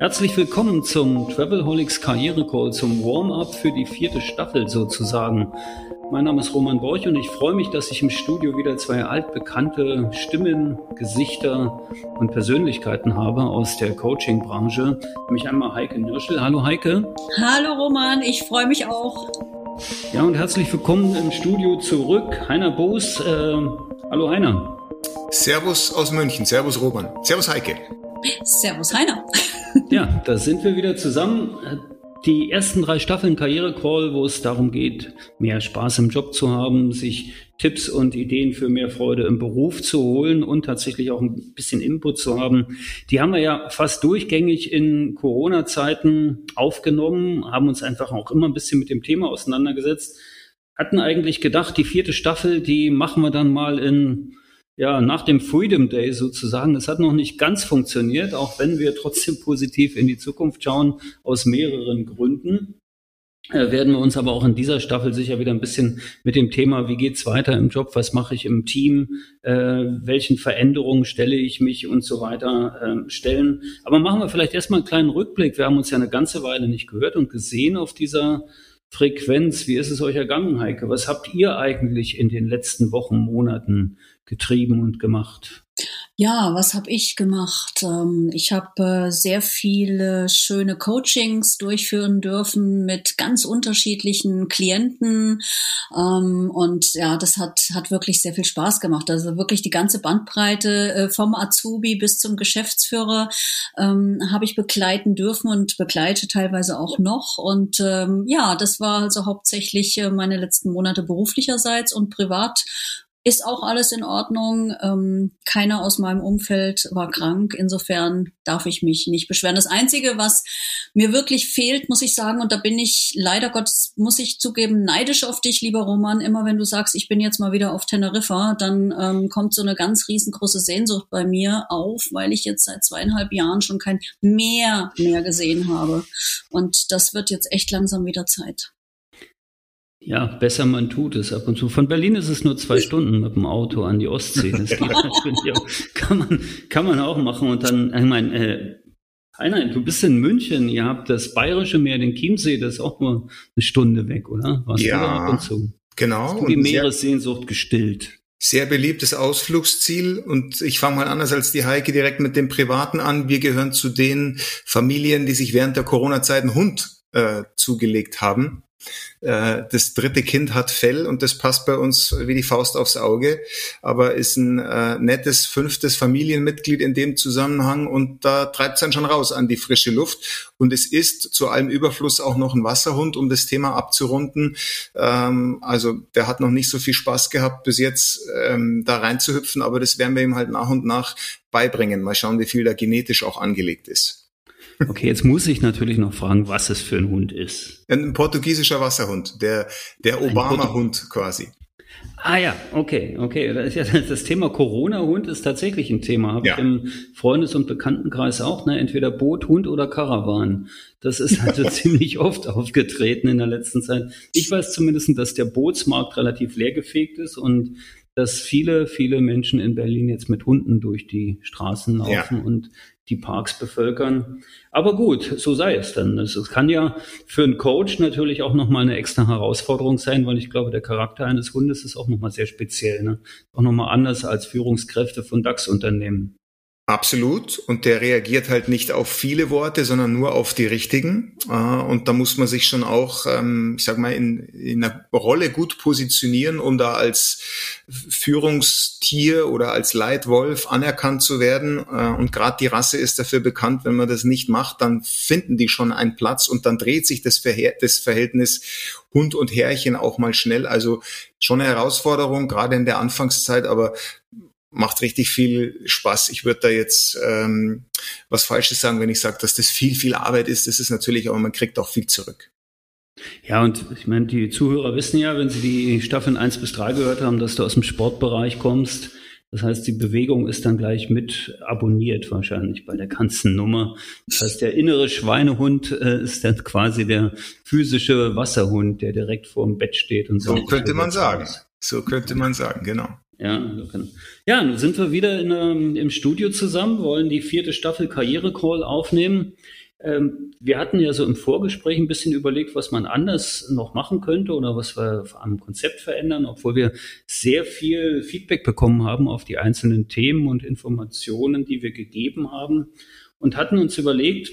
Herzlich willkommen zum Travelholics Karriere Call, zum Warm-up für die vierte Staffel sozusagen. Mein Name ist Roman Borch und ich freue mich, dass ich im Studio wieder zwei altbekannte Stimmen, Gesichter und Persönlichkeiten habe aus der Coaching-Branche. Nämlich einmal Heike Nürschel. Hallo Heike. Hallo Roman, ich freue mich auch. Ja, und herzlich willkommen im Studio zurück. Heiner Boos. Äh, hallo Heiner. Servus aus München. Servus Roman. Servus Heike. Servus Heiner. Ja, da sind wir wieder zusammen die ersten drei Staffeln Karriere Call, wo es darum geht, mehr Spaß im Job zu haben, sich Tipps und Ideen für mehr Freude im Beruf zu holen und tatsächlich auch ein bisschen Input zu haben. Die haben wir ja fast durchgängig in Corona-Zeiten aufgenommen, haben uns einfach auch immer ein bisschen mit dem Thema auseinandergesetzt, hatten eigentlich gedacht, die vierte Staffel, die machen wir dann mal in ja, nach dem Freedom Day sozusagen. Das hat noch nicht ganz funktioniert, auch wenn wir trotzdem positiv in die Zukunft schauen, aus mehreren Gründen. Äh, werden wir uns aber auch in dieser Staffel sicher wieder ein bisschen mit dem Thema, wie geht's weiter im Job, was mache ich im Team, äh, welchen Veränderungen stelle ich mich und so weiter äh, stellen. Aber machen wir vielleicht erstmal einen kleinen Rückblick. Wir haben uns ja eine ganze Weile nicht gehört und gesehen auf dieser Frequenz. Wie ist es euch ergangen, Heike? Was habt ihr eigentlich in den letzten Wochen, Monaten getrieben und gemacht? Ja, was habe ich gemacht? Ähm, ich habe äh, sehr viele schöne Coachings durchführen dürfen mit ganz unterschiedlichen Klienten ähm, und ja, das hat hat wirklich sehr viel Spaß gemacht. Also wirklich die ganze Bandbreite äh, vom Azubi bis zum Geschäftsführer ähm, habe ich begleiten dürfen und begleite teilweise auch noch. Und ja, das war also hauptsächlich äh, meine letzten Monate beruflicherseits und privat ist auch alles in Ordnung. Ähm, keiner aus meinem Umfeld war krank. Insofern darf ich mich nicht beschweren. Das Einzige, was mir wirklich fehlt, muss ich sagen, und da bin ich leider Gottes, muss ich zugeben, neidisch auf dich, lieber Roman. Immer wenn du sagst, ich bin jetzt mal wieder auf Teneriffa, dann ähm, kommt so eine ganz riesengroße Sehnsucht bei mir auf, weil ich jetzt seit zweieinhalb Jahren schon kein Meer mehr gesehen habe. Und das wird jetzt echt langsam wieder Zeit. Ja, besser man tut es ab und zu. Von Berlin ist es nur zwei Stunden mit dem Auto an die Ostsee. Das geht natürlich auch. Kann man, kann man auch machen. Und dann, ich meine, äh, Heiner, du bist in München, ihr habt das Bayerische Meer, den Chiemsee, das ist auch nur eine Stunde weg, oder? Warst ja, ab und zu? genau. Hast du die Meeressehnsucht gestillt? Sehr beliebtes Ausflugsziel und ich fange mal anders als die Heike direkt mit dem Privaten an. Wir gehören zu den Familien, die sich während der Corona-Zeit einen Hund äh, zugelegt haben. Äh, das dritte Kind hat Fell und das passt bei uns wie die Faust aufs Auge, aber ist ein äh, nettes fünftes Familienmitglied in dem Zusammenhang und da treibt es dann schon raus an die frische Luft. Und es ist zu allem Überfluss auch noch ein Wasserhund, um das Thema abzurunden. Ähm, also der hat noch nicht so viel Spaß gehabt bis jetzt ähm, da reinzuhüpfen, aber das werden wir ihm halt nach und nach beibringen. Mal schauen, wie viel da genetisch auch angelegt ist. Okay, jetzt muss ich natürlich noch fragen, was es für ein Hund ist. Ein portugiesischer Wasserhund, der, der Obama-Hund quasi. Ah ja, okay, okay. Das, ja, das Thema Corona-Hund ist tatsächlich ein Thema. Habe ja. ich im Freundes- und Bekanntenkreis auch, ne? Entweder Boot, Hund oder Karawan. Das ist also ziemlich oft aufgetreten in der letzten Zeit. Ich weiß zumindest, dass der Bootsmarkt relativ leergefegt ist und dass viele, viele Menschen in Berlin jetzt mit Hunden durch die Straßen laufen ja. und die Parks bevölkern. Aber gut, so sei es dann. Es, kann ja für einen Coach natürlich auch nochmal eine extra Herausforderung sein, weil ich glaube, der Charakter eines Hundes ist auch nochmal sehr speziell. Ne? Auch nochmal anders als Führungskräfte von DAX-Unternehmen. Absolut. Und der reagiert halt nicht auf viele Worte, sondern nur auf die richtigen. Äh, und da muss man sich schon auch, ähm, ich sag mal, in, in einer Rolle gut positionieren, um da als Führungstier oder als Leitwolf anerkannt zu werden. Äh, und gerade die Rasse ist dafür bekannt, wenn man das nicht macht, dann finden die schon einen Platz und dann dreht sich das, Verhält das Verhältnis Hund und Herrchen auch mal schnell. Also schon eine Herausforderung, gerade in der Anfangszeit, aber macht richtig viel Spaß. Ich würde da jetzt ähm, was Falsches sagen, wenn ich sage, dass das viel, viel Arbeit ist. Das ist natürlich, aber man kriegt auch viel zurück. Ja, und ich meine, die Zuhörer wissen ja, wenn sie die Staffeln eins bis drei gehört haben, dass du aus dem Sportbereich kommst. Das heißt, die Bewegung ist dann gleich mit abonniert wahrscheinlich bei der ganzen Nummer. Das heißt, der innere Schweinehund äh, ist dann quasi der physische Wasserhund, der direkt vor dem Bett steht und so. So könnte man sagen. So könnte man sagen, genau. Ja, ja, nun sind wir wieder in, ähm, im Studio zusammen, wollen die vierte Staffel Karriere Call aufnehmen. Ähm, wir hatten ja so im Vorgespräch ein bisschen überlegt, was man anders noch machen könnte oder was wir am Konzept verändern, obwohl wir sehr viel Feedback bekommen haben auf die einzelnen Themen und Informationen, die wir gegeben haben. Und hatten uns überlegt,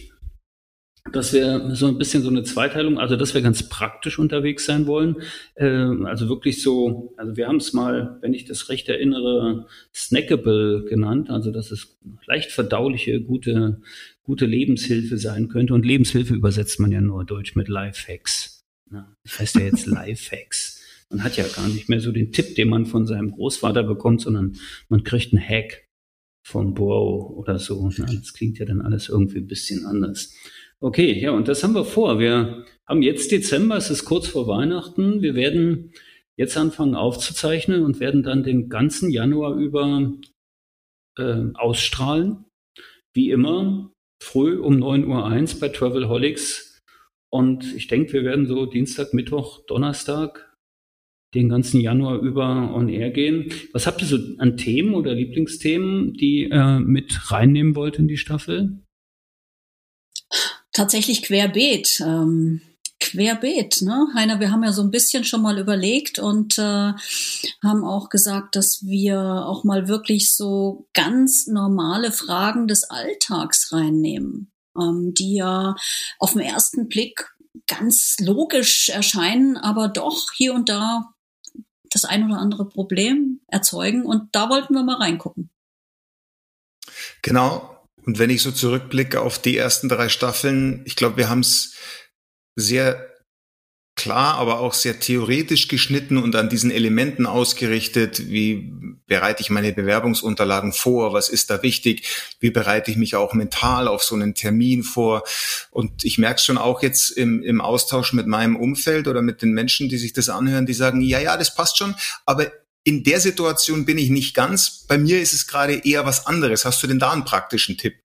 dass wir so ein bisschen so eine Zweiteilung, also dass wir ganz praktisch unterwegs sein wollen. Äh, also wirklich so, also wir haben es mal, wenn ich das recht erinnere, snackable genannt, also dass es leicht verdauliche, gute, gute Lebenshilfe sein könnte. Und Lebenshilfe übersetzt man ja nur deutsch mit Lifehacks. Das heißt ja jetzt Lifehacks. Man hat ja gar nicht mehr so den Tipp, den man von seinem Großvater bekommt, sondern man kriegt einen Hack vom Bro oder so. Das klingt ja dann alles irgendwie ein bisschen anders. Okay, ja, und das haben wir vor. Wir haben jetzt Dezember, es ist kurz vor Weihnachten. Wir werden jetzt anfangen aufzuzeichnen und werden dann den ganzen Januar über äh, ausstrahlen. Wie immer, früh um 9.01 Uhr bei Travelholics. Und ich denke, wir werden so Dienstag, Mittwoch, Donnerstag den ganzen Januar über on air gehen. Was habt ihr so an Themen oder Lieblingsthemen, die äh, mit reinnehmen wollt in die Staffel? Tatsächlich querbeet. Ähm, querbeet, ne? Heiner, wir haben ja so ein bisschen schon mal überlegt und äh, haben auch gesagt, dass wir auch mal wirklich so ganz normale Fragen des Alltags reinnehmen, ähm, die ja auf den ersten Blick ganz logisch erscheinen, aber doch hier und da das ein oder andere Problem erzeugen. Und da wollten wir mal reingucken. Genau, und wenn ich so zurückblicke auf die ersten drei Staffeln, ich glaube, wir haben es sehr klar, aber auch sehr theoretisch geschnitten und an diesen Elementen ausgerichtet. Wie bereite ich meine Bewerbungsunterlagen vor? Was ist da wichtig? Wie bereite ich mich auch mental auf so einen Termin vor? Und ich merke schon auch jetzt im, im Austausch mit meinem Umfeld oder mit den Menschen, die sich das anhören, die sagen, ja, ja, das passt schon, aber in der Situation bin ich nicht ganz. Bei mir ist es gerade eher was anderes. Hast du denn da einen praktischen Tipp?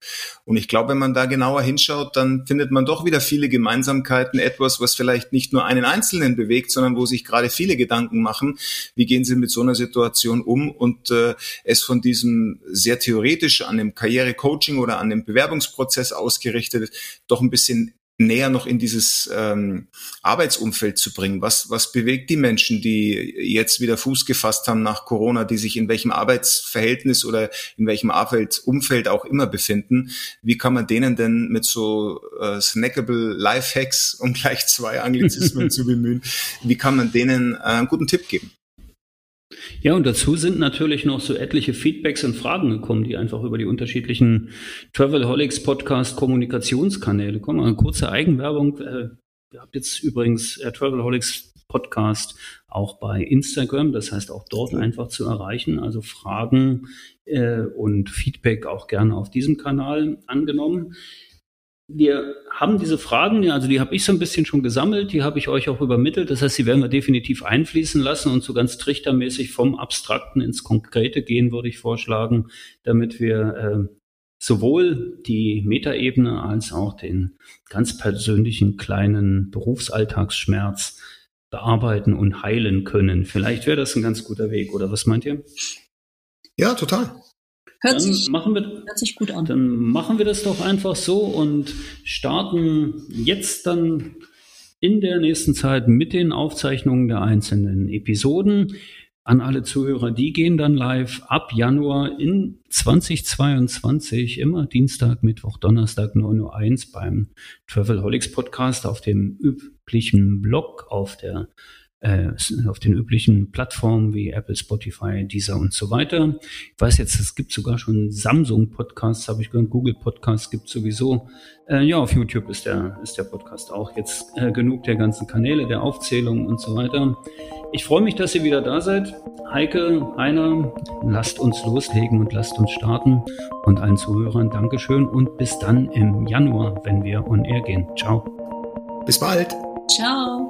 Und ich glaube, wenn man da genauer hinschaut, dann findet man doch wieder viele Gemeinsamkeiten, etwas, was vielleicht nicht nur einen Einzelnen bewegt, sondern wo sich gerade viele Gedanken machen, wie gehen sie mit so einer Situation um und äh, es von diesem sehr theoretisch an dem Karrierecoaching oder an dem Bewerbungsprozess ausgerichtet doch ein bisschen näher noch in dieses ähm, Arbeitsumfeld zu bringen. Was, was bewegt die Menschen, die jetzt wieder Fuß gefasst haben nach Corona, die sich in welchem Arbeitsverhältnis oder in welchem Arbeitsumfeld auch immer befinden? Wie kann man denen denn mit so äh, snackable Lifehacks, um gleich zwei Anglizismen zu bemühen, wie kann man denen äh, einen guten Tipp geben? Ja, und dazu sind natürlich noch so etliche Feedbacks und Fragen gekommen, die einfach über die unterschiedlichen Travelholics Podcast Kommunikationskanäle kommen. Eine kurze Eigenwerbung. Äh, ihr habt jetzt übrigens äh, Travelholics Podcast auch bei Instagram, das heißt auch dort einfach zu erreichen. Also Fragen äh, und Feedback auch gerne auf diesem Kanal angenommen wir haben diese Fragen, also die habe ich so ein bisschen schon gesammelt, die habe ich euch auch übermittelt. Das heißt, die werden wir definitiv einfließen lassen und so ganz trichtermäßig vom Abstrakten ins Konkrete gehen, würde ich vorschlagen, damit wir äh, sowohl die Metaebene als auch den ganz persönlichen kleinen Berufsalltagsschmerz bearbeiten und heilen können. Vielleicht wäre das ein ganz guter Weg, oder was meint ihr? Ja, total. Hört, sich, machen wir, hört sich gut an. Dann machen wir das doch einfach so und starten jetzt dann in der nächsten Zeit mit den Aufzeichnungen der einzelnen Episoden. An alle Zuhörer, die gehen dann live ab Januar in 2022, immer Dienstag, Mittwoch, Donnerstag 9.01 Uhr beim Travelholics Podcast auf dem üblichen Blog auf der äh, auf den üblichen Plattformen wie Apple, Spotify, Deezer und so weiter. Ich weiß jetzt, es gibt sogar schon Samsung Podcasts, habe ich gehört, Google Podcasts gibt sowieso. Äh, ja, auf YouTube ist der, ist der Podcast auch jetzt äh, genug der ganzen Kanäle, der Aufzählung und so weiter. Ich freue mich, dass ihr wieder da seid. Heike, Heiner, lasst uns loslegen und lasst uns starten. Und allen Zuhörern Dankeschön und bis dann im Januar, wenn wir on air gehen. Ciao. Bis bald. Ciao.